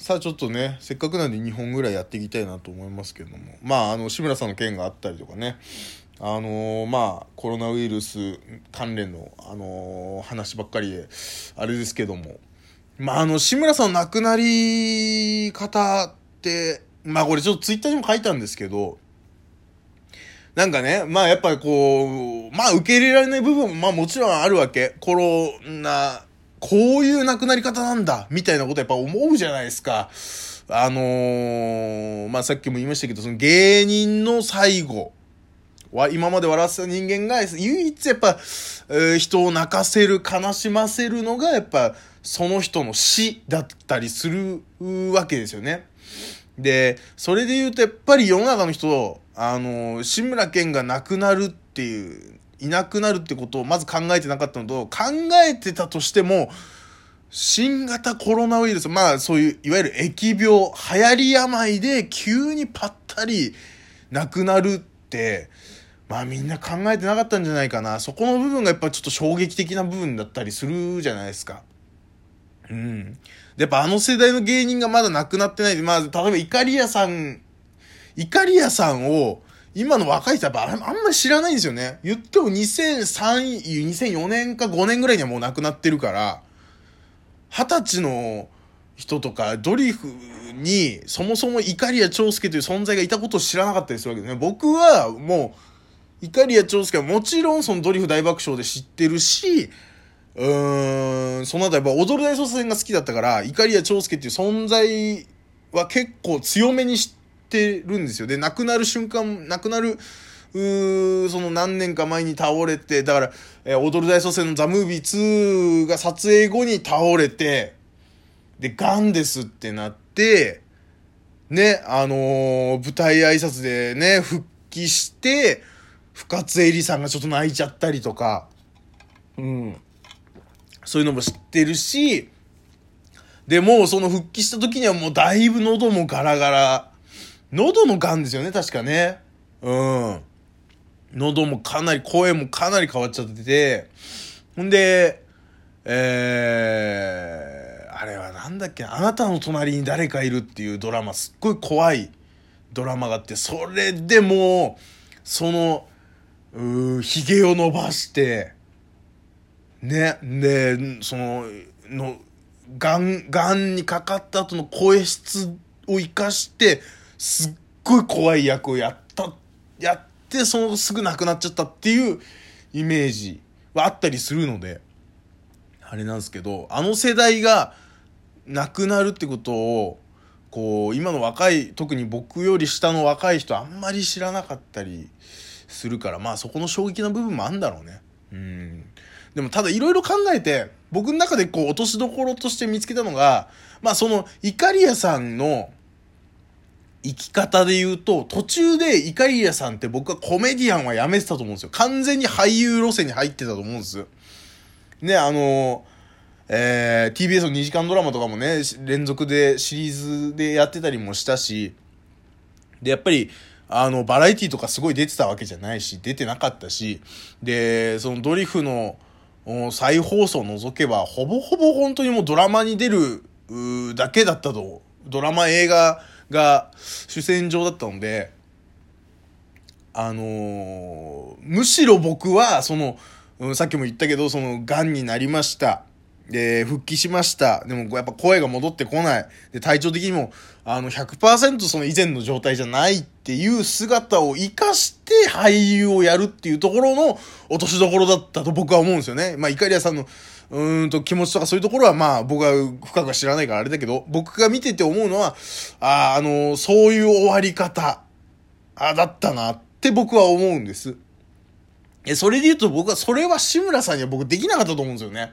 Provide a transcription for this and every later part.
さあちょっとね、せっかくなんで2本ぐらいやっていきたいなと思いますけども。まあ、あの、志村さんの件があったりとかね。あのー、まあ、コロナウイルス関連の、あのー、話ばっかりで、あれですけども。まあ、あの、志村さんの亡くなり方って、まあ、これちょっとツイッターにも書いたんですけど、なんかね、まあやっぱりこう、まあ受け入れられない部分もまあもちろんあるわけ。コロナ、こういう亡くなり方なんだ、みたいなことやっぱ思うじゃないですか。あのー、まあさっきも言いましたけど、その芸人の最後は、今まで笑ってた人間が、唯一やっぱ、えー、人を泣かせる、悲しませるのが、やっぱ、その人の死だったりするわけですよね。で、それで言うとやっぱり世の中の人、あの、志村けんが亡くなるっていう、いなくなるってことをまず考えてなかったのと、考えてたとしても、新型コロナウイルス、まあそういう、いわゆる疫病、流行り病で急にぱったり亡くなるって、まあみんな考えてなかったんじゃないかな。そこの部分がやっぱちょっと衝撃的な部分だったりするじゃないですか。うん。でやっぱあの世代の芸人がまだ亡くなってないで、まあ、例えばイカリアさん、イカリアさんを、今の若い人はあんまり知らないんですよね。言っても2003、2004年か5年ぐらいにはもう亡くなってるから、二十歳の人とかドリフにそもそもイカリア長介という存在がいたことを知らなかったりするわけですね。僕はもう、イカリア長介はもちろんそのドリフ大爆笑で知ってるし、うーん、その後やっぱ踊る大捜査線が好きだったから、怒りや長介っていう存在は結構強めに知っててるんですよ。で、亡くなる瞬間、亡くなる、うその何年か前に倒れて、だから、えー、踊る大捜査線のザ・ムービー2が撮影後に倒れて、で、ガンですってなって、ね、あのー、舞台挨拶でね、復帰して、深津絵里さんがちょっと泣いちゃったりとか、うん。そういうのも知ってるし、で、もその復帰した時にはもうだいぶ喉もガラガラ。喉の癌ですよね、確かね。うん。喉もかなり、声もかなり変わっちゃってて、ほんで、えー、あれはなんだっけあなたの隣に誰かいるっていうドラマ、すっごい怖いドラマがあって、それでもう、その、う髭を伸ばして、ね、で、その、の、がん、にかかった後の声質を生かして、すっごい怖い役をやった、やって、そのすぐ亡くなっちゃったっていうイメージはあったりするので、あれなんですけど、あの世代が亡くなるってことを、こう、今の若い、特に僕より下の若い人あんまり知らなかったりするから、まあそこの衝撃な部分もあんだろうね。うん。でもただいろいろ考えて、僕の中でこう落としどころとして見つけたのが、まあその、イカリアさんの生き方で言うと、途中でイカリアさんって僕はコメディアンはやめてたと思うんですよ。完全に俳優路線に入ってたと思うんですよ。ね、あの、えー、TBS の2時間ドラマとかもね、連続でシリーズでやってたりもしたし、で、やっぱり、あの、バラエティとかすごい出てたわけじゃないし、出てなかったし、で、そのドリフの、再放送を除けば、ほぼほぼ本当にもうドラマに出るだけだったと、ドラマ映画が主戦場だったので、あのー、むしろ僕は、その、さっきも言ったけど、その、癌になりました。で、復帰しました。でも、やっぱ声が戻ってこない。で、体調的にも、あの、100%その以前の状態じゃないっていう姿を活かして俳優をやるっていうところの落としどころだったと僕は思うんですよね。まあ、イカリアさんの、うんと気持ちとかそういうところはまあ僕は深くは知らないからあれだけど、僕が見てて思うのは、ああ、あの、そういう終わり方、あだったなって僕は思うんです。え、それで言うと僕は、それは志村さんには僕できなかったと思うんですよね。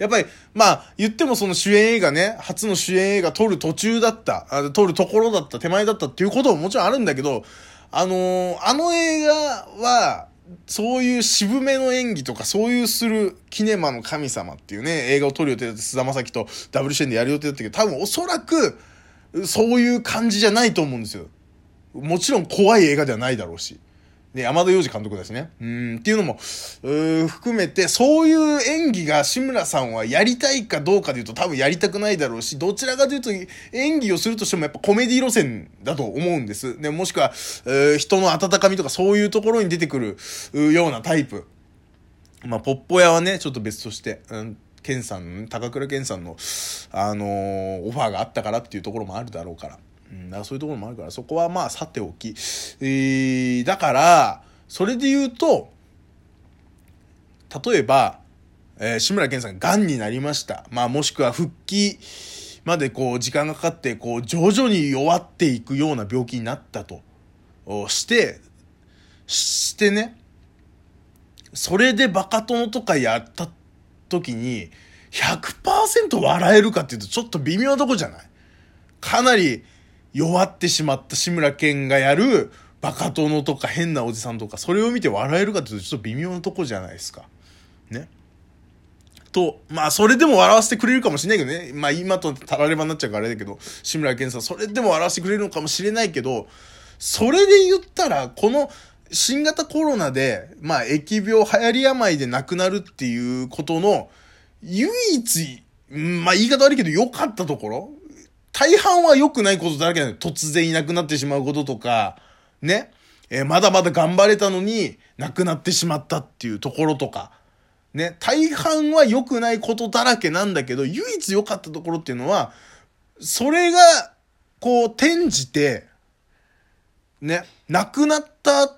やっぱり、まあ、言ってもその主演映画ね、初の主演映画撮る途中だった、あ撮るところだった、手前だったっていうことももちろんあるんだけど、あのー、あの映画は、そういう渋めの演技とか、そういうする、キネマの神様っていうね、映画を撮る予定だって菅田将暉とダブル主演でやる予定だったけど、多分おそらく、そういう感じじゃないと思うんですよ。もちろん怖い映画ではないだろうし。で、山田洋次監督ですね。うん、っていうのも、う含めて、そういう演技が志村さんはやりたいかどうかで言うと多分やりたくないだろうし、どちらかというと演技をするとしてもやっぱコメディ路線だと思うんです。で、もしくは、人の温かみとかそういうところに出てくるようなタイプ。まあ、ポッポ屋はね、ちょっと別として、うん、ケンさん、高倉健さんの、あのー、オファーがあったからっていうところもあるだろうから。うん、だからそういうところもあるから、そこはまあさておき。えー、だから、それで言うと、例えば、えー、志村けんさんが癌になりました。まあもしくは復帰までこう時間がかかって、こう徐々に弱っていくような病気になったと。して、してね、それでバカ殿とかやった時に、100%笑えるかっていうとちょっと微妙なとこじゃない？かなり弱ってしまった志村けんがやるバカ殿とか変なおじさんとか、それを見て笑えるかっていうとちょっと微妙なとこじゃないですか。ね。と、まあ、それでも笑わせてくれるかもしれないけどね。まあ、今とたらればになっちゃうからあれだけど、志村けんさん、それでも笑わせてくれるのかもしれないけど、それで言ったら、この、新型コロナで、まあ、疫病、流行り病で亡くなるっていうことの、唯一、まあ、言い方悪いけど良かったところ大半は良くないことだらけなの突然いなくなってしまうこととか、ね。えー、まだまだ頑張れたのに、亡くなってしまったっていうところとか。ね。大半は良くないことだらけなんだけど、唯一良かったところっていうのは、それが、こう、転じて、ね、亡くなった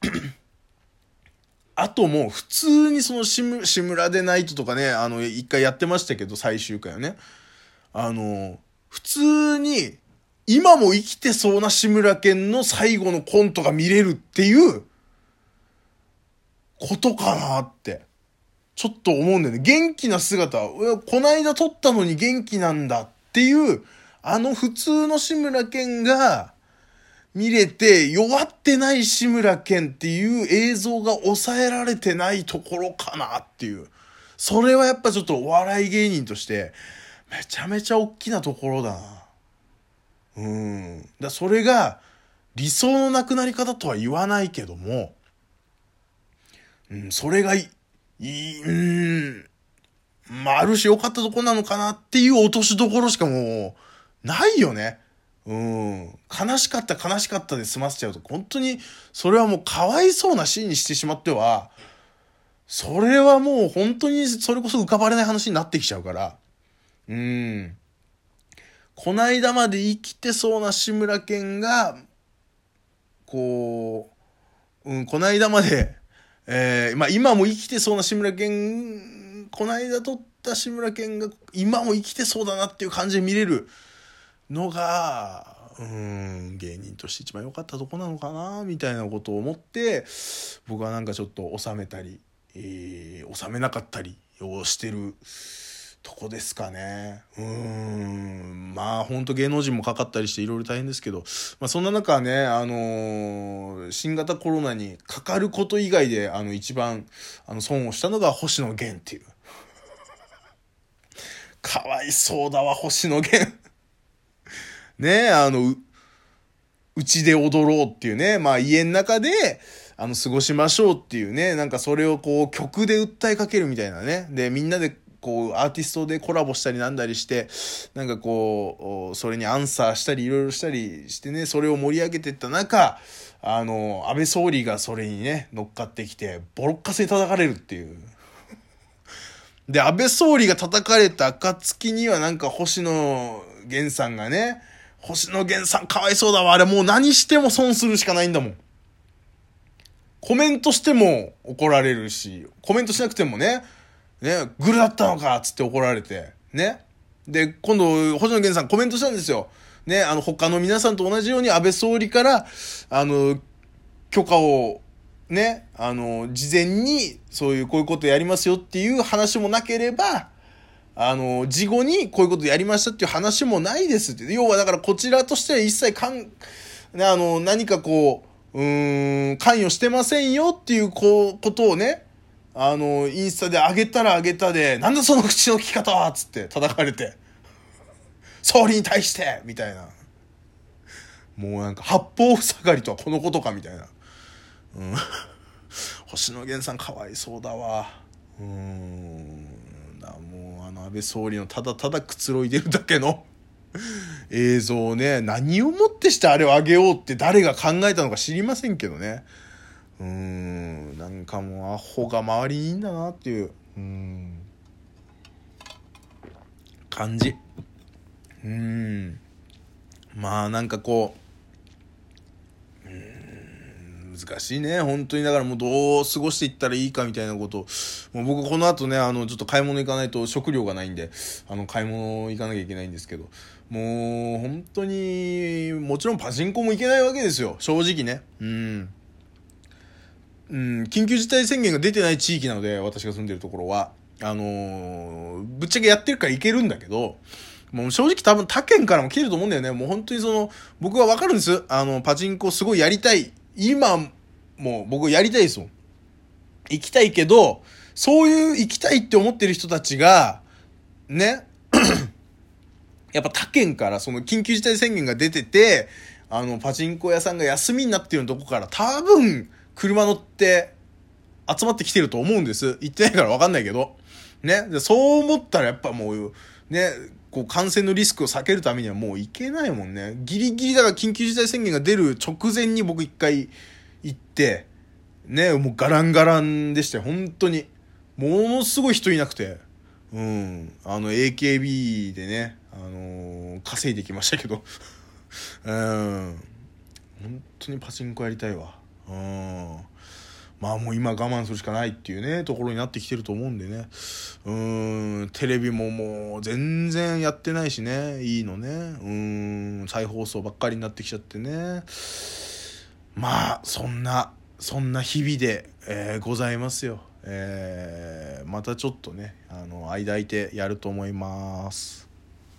あともう普通にその志村でナイトとかね、あの、一回やってましたけど、最終回はね。あの、普通に、今も生きてそうな志村けんの最後のコントが見れるっていう、ことかなって、ちょっと思うんだよね。元気な姿、こないだ撮ったのに元気なんだっていう、あの普通の志村けんが、見れて、弱ってない志村けんっていう映像が抑えられてないところかなっていう。それはやっぱちょっとお笑い芸人として、めちゃめちゃ大きなところだな。うん。だそれが、理想のなくなり方とは言わないけども、うん、それがいい、うん、まあ、ある種良かったとこなのかなっていう落としどころしかもう、ないよね。うん、悲しかった悲しかったで済ませちゃうと、本当に、それはもうかわいそうなシーンにしてしまっては、それはもう本当にそれこそ浮かばれない話になってきちゃうから、うん。こないだまで生きてそうな志村けんが、こう、うん、こないだまで、えー、まあ今も生きてそうな志村けん、こないだ撮った志村けんが今も生きてそうだなっていう感じで見れる。のが、うん、芸人として一番良かったとこなのかな、みたいなことを思って、僕はなんかちょっと収めたり、えー、収めなかったりをしてるとこですかね。うん、まあ本当芸能人もかかったりしていろいろ大変ですけど、まあそんな中ね、あのー、新型コロナにかかること以外で、あの一番、あの損をしたのが星野源っていう。かわいそうだわ、星野源。ね、あの、うちで踊ろうっていうね、まあ家の中で、あの、過ごしましょうっていうね、なんかそれをこう曲で訴えかけるみたいなね。で、みんなでこう、アーティストでコラボしたりなんだりして、なんかこう、それにアンサーしたりいろいろしたりしてね、それを盛り上げてった中、あの、安倍総理がそれにね、乗っかってきて、ボロッカスで叩かれるっていう。で、安倍総理が叩かれた暁にはなんか星野源さんがね、星野源さんかわいそうだわ。あれもう何しても損するしかないんだもん。コメントしても怒られるし、コメントしなくてもね、ね、グルだったのかつって怒られて、ね。で、今度、星野源さんコメントしたんですよ。ね、あの、他の皆さんと同じように安倍総理から、あの、許可を、ね、あの、事前に、そういう、こういうことやりますよっていう話もなければ、あの、事後にこういうことやりましたっていう話もないですって。要はだからこちらとしては一切かん、ね、あの、何かこう、うん、関与してませんよっていうこう、ことをね、あの、インスタで上げたら上げたで、なんだその口の利き方はつって叩かれて。総理に対してみたいな。もうなんか八方塞がりとはこのことかみたいな。うん星野源さんかわいそうだわうんだもうあの安倍総理のただただくつろいでるだけの映像をね何をもってしてあれをあげようって誰が考えたのか知りませんけどねうんんかもうアホが周りにいいんだなっていう。うん。感じ。うん。まあなんかこう。うん。難しいね。本当に。だからもうどう過ごしていったらいいかみたいなこと。もう僕この後ねあのちょっと買い物行かないと食料がないんで。あの買い物行かなきゃいけないんですけど。もう本当にもちろんパチンコも行けないわけですよ。正直ね。うん。うん、緊急事態宣言が出てない地域なので、私が住んでるところは。あのー、ぶっちゃけやってるからいけるんだけど、もう正直多分他県からも来てると思うんだよね。もう本当にその、僕はわかるんです。あの、パチンコすごいやりたい。今、もう僕やりたいですもん。行きたいけど、そういう行きたいって思ってる人たちが、ね、やっぱ他県からその緊急事態宣言が出てて、あの、パチンコ屋さんが休みになってるとこから多分、車乗って集まってきてると思うんです。行ってないからわかんないけど。ね。でそう思ったらやっぱもう、ね、こう感染のリスクを避けるためにはもう行けないもんね。ギリギリだから緊急事態宣言が出る直前に僕一回行って、ね、もうガランガランでしたよ。本当に。ものすごい人いなくて。うん。あの AKB でね、あのー、稼いできましたけど。うん。本当にパチンコやりたいわ。うん。まあもう今我慢するしかないっていうねところになってきてると思うんでね。うん。テレビももう全然やってないしね。いいのね。うん。再放送ばっかりになってきちゃってね。まあそんなそんな日々で、えー、ございますよ、えー、またちょっとねあの間空いてやると思います。